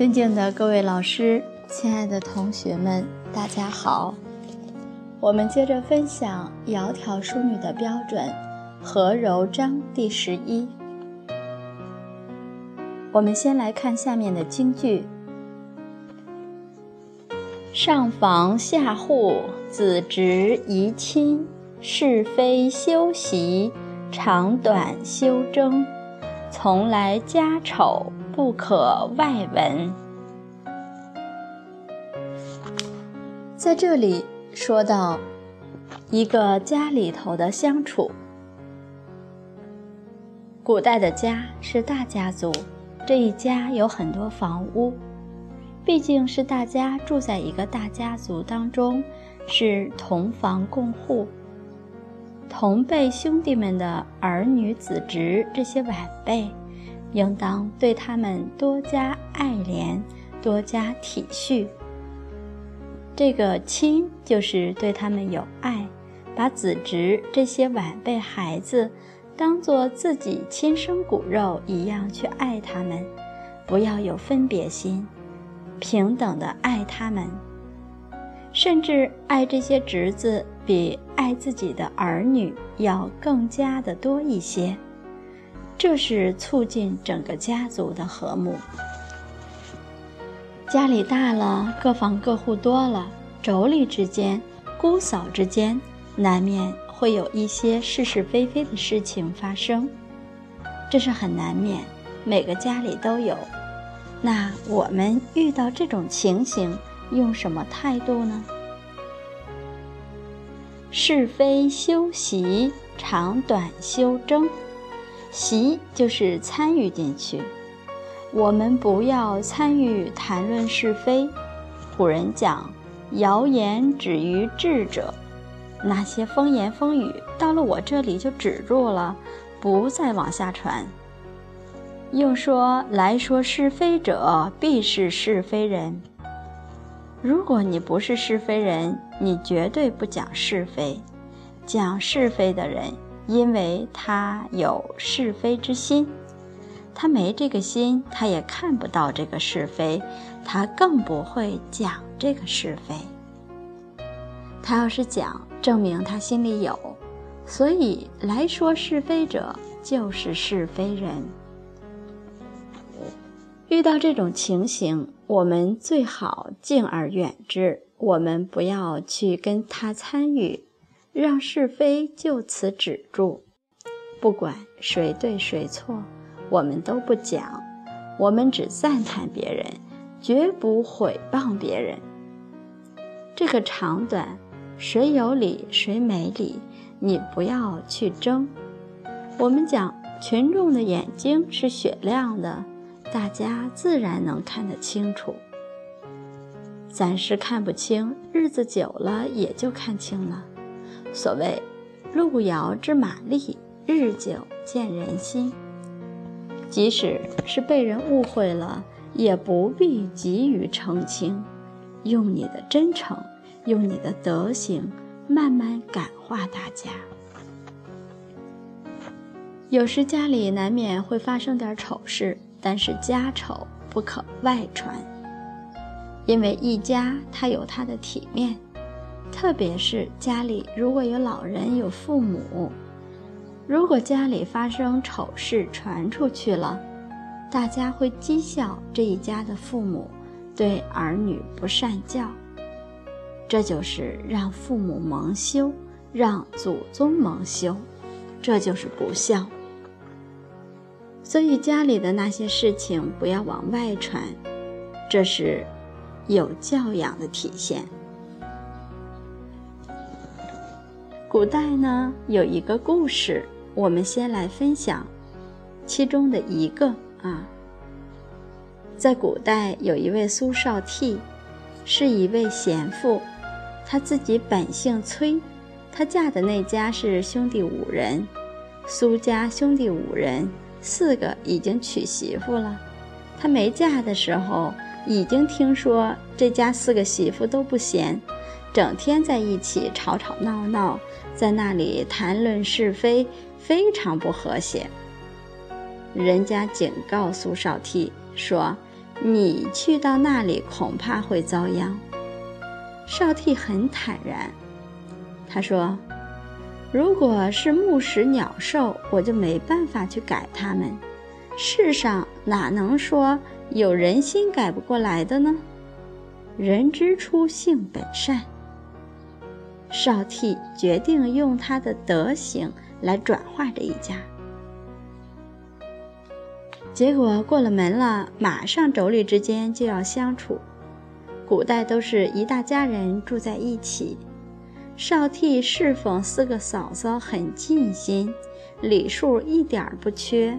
尊敬的各位老师，亲爱的同学们，大家好。我们接着分享《窈窕淑女》的标准，和柔章第十一。我们先来看下面的京剧：上房下户，子侄宜亲，是非修习，长短修争，从来家丑。不可外闻。在这里说到一个家里头的相处。古代的家是大家族，这一家有很多房屋，毕竟是大家住在一个大家族当中，是同房共户。同辈兄弟们的儿女子侄这些晚辈。应当对他们多加爱怜，多加体恤。这个亲就是对他们有爱，把子侄这些晚辈孩子当做自己亲生骨肉一样去爱他们，不要有分别心，平等的爱他们，甚至爱这些侄子比爱自己的儿女要更加的多一些。这是促进整个家族的和睦。家里大了，各房各户多了，妯娌之间、姑嫂之间，难免会有一些是是非非的事情发生，这是很难免，每个家里都有。那我们遇到这种情形，用什么态度呢？是非休习，长短休争。习就是参与进去，我们不要参与谈论是非。古人讲，谣言止于智者，那些风言风语到了我这里就止住了，不再往下传。又说来说是非者，必是是非人。如果你不是是非人，你绝对不讲是非。讲是非的人。因为他有是非之心，他没这个心，他也看不到这个是非，他更不会讲这个是非。他要是讲，证明他心里有，所以来说是非者就是是非人。遇到这种情形，我们最好敬而远之，我们不要去跟他参与。让是非就此止住，不管谁对谁错，我们都不讲，我们只赞叹别人，绝不毁谤别人。这个长短，谁有理谁没理，你不要去争。我们讲，群众的眼睛是雪亮的，大家自然能看得清楚。暂时看不清，日子久了也就看清了。所谓“路遥知马力，日久见人心”。即使是被人误会了，也不必急于澄清，用你的真诚，用你的德行，慢慢感化大家。有时家里难免会发生点丑事，但是家丑不可外传，因为一家它有它的体面。特别是家里如果有老人、有父母，如果家里发生丑事传出去了，大家会讥笑这一家的父母对儿女不善教，这就是让父母蒙羞，让祖宗蒙羞，这就是不孝。所以家里的那些事情不要往外传，这是有教养的体现。古代呢有一个故事，我们先来分享其中的一个啊。在古代有一位苏少娣，是一位贤妇，她自己本姓崔，她嫁的那家是兄弟五人，苏家兄弟五人，四个已经娶媳妇了。她没嫁的时候，已经听说这家四个媳妇都不贤。整天在一起吵吵闹闹，在那里谈论是非，非常不和谐。人家警告苏少娣说：“你去到那里恐怕会遭殃。”少替很坦然，他说：“如果是木石鸟兽，我就没办法去改它们。世上哪能说有人心改不过来的呢？人之初，性本善。”少替决定用他的德行来转化这一家。结果过了门了，马上妯娌之间就要相处。古代都是一大家人住在一起，少替侍奉四个嫂嫂很尽心，礼数一点不缺。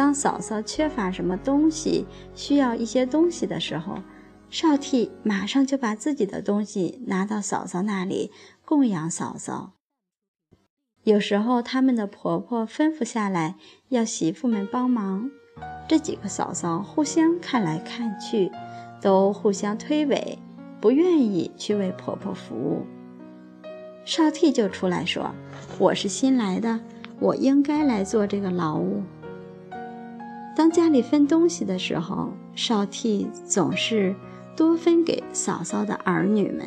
当嫂嫂缺乏什么东西，需要一些东西的时候，少替马上就把自己的东西拿到嫂嫂那里供养嫂嫂。有时候他们的婆婆吩咐下来要媳妇们帮忙，这几个嫂嫂互相看来看去。都互相推诿，不愿意去为婆婆服务。少替就出来说：“我是新来的，我应该来做这个劳务。”当家里分东西的时候，少替总是多分给嫂嫂的儿女们。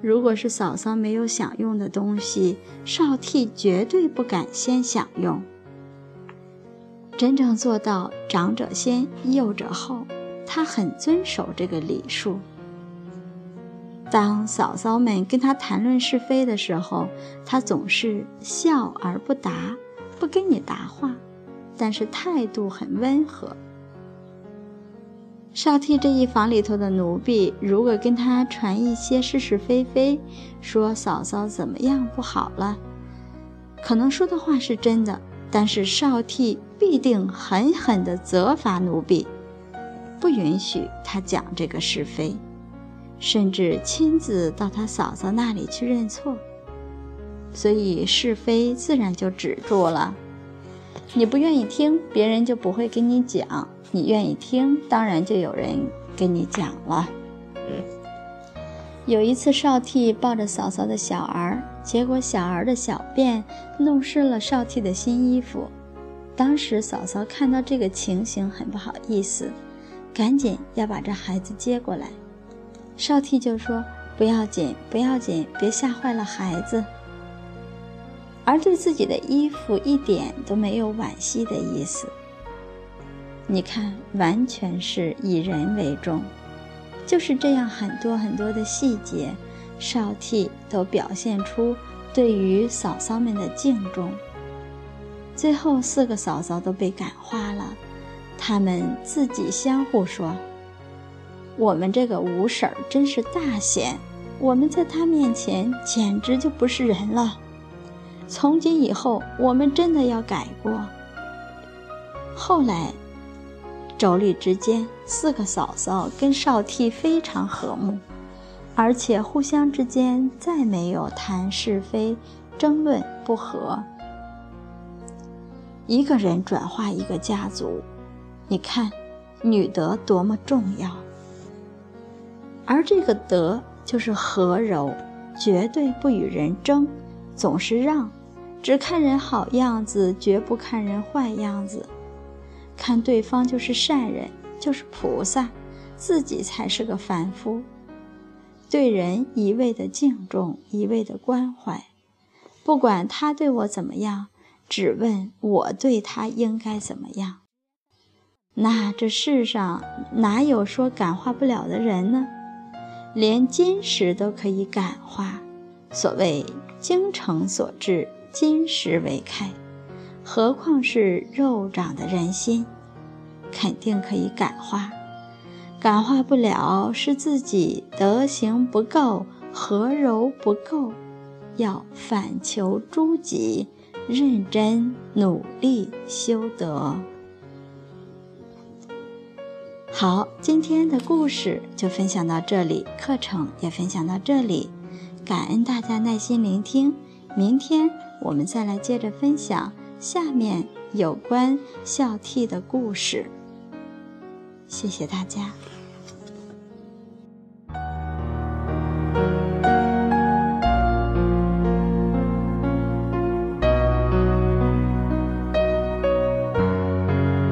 如果是嫂嫂没有享用的东西，少替绝对不敢先享用。真正做到长者先，幼者后。他很遵守这个礼数。当嫂嫂们跟他谈论是非的时候，他总是笑而不答，不跟你答话，但是态度很温和。少替这一房里头的奴婢，如果跟他传一些是是非非，说嫂嫂怎么样不好了，可能说的话是真的，但是少替必定狠狠地责罚奴婢。不允许他讲这个是非，甚至亲自到他嫂嫂那里去认错，所以是非自然就止住了。你不愿意听，别人就不会跟你讲；你愿意听，当然就有人跟你讲了。有一次，少替抱着嫂嫂的小儿，结果小儿的小便弄湿了少替的新衣服。当时嫂嫂看到这个情形，很不好意思。赶紧要把这孩子接过来，少替就说：“不要紧，不要紧，别吓坏了孩子。”而对自己的衣服一点都没有惋惜的意思。你看，完全是以人为重，就是这样很多很多的细节，少替都表现出对于嫂嫂们的敬重。最后四个嫂嫂都被感化了。他们自己相互说：“我们这个五婶儿真是大贤，我们在她面前简直就不是人了。从今以后，我们真的要改过。”后来，妯娌之间四个嫂嫂跟少替非常和睦，而且互相之间再没有谈是非、争论不和。一个人转化一个家族。你看，女德多么重要。而这个德就是和柔，绝对不与人争，总是让，只看人好样子，绝不看人坏样子。看对方就是善人，就是菩萨，自己才是个凡夫。对人一味的敬重，一味的关怀，不管他对我怎么样，只问我对他应该怎么样。那这世上哪有说感化不了的人呢？连金石都可以感化，所谓精诚所至，金石为开，何况是肉长的人心，肯定可以感化。感化不了，是自己德行不够，和柔不够，要反求诸己，认真努力修德。好，今天的故事就分享到这里，课程也分享到这里，感恩大家耐心聆听。明天我们再来接着分享下面有关孝悌的故事。谢谢大家。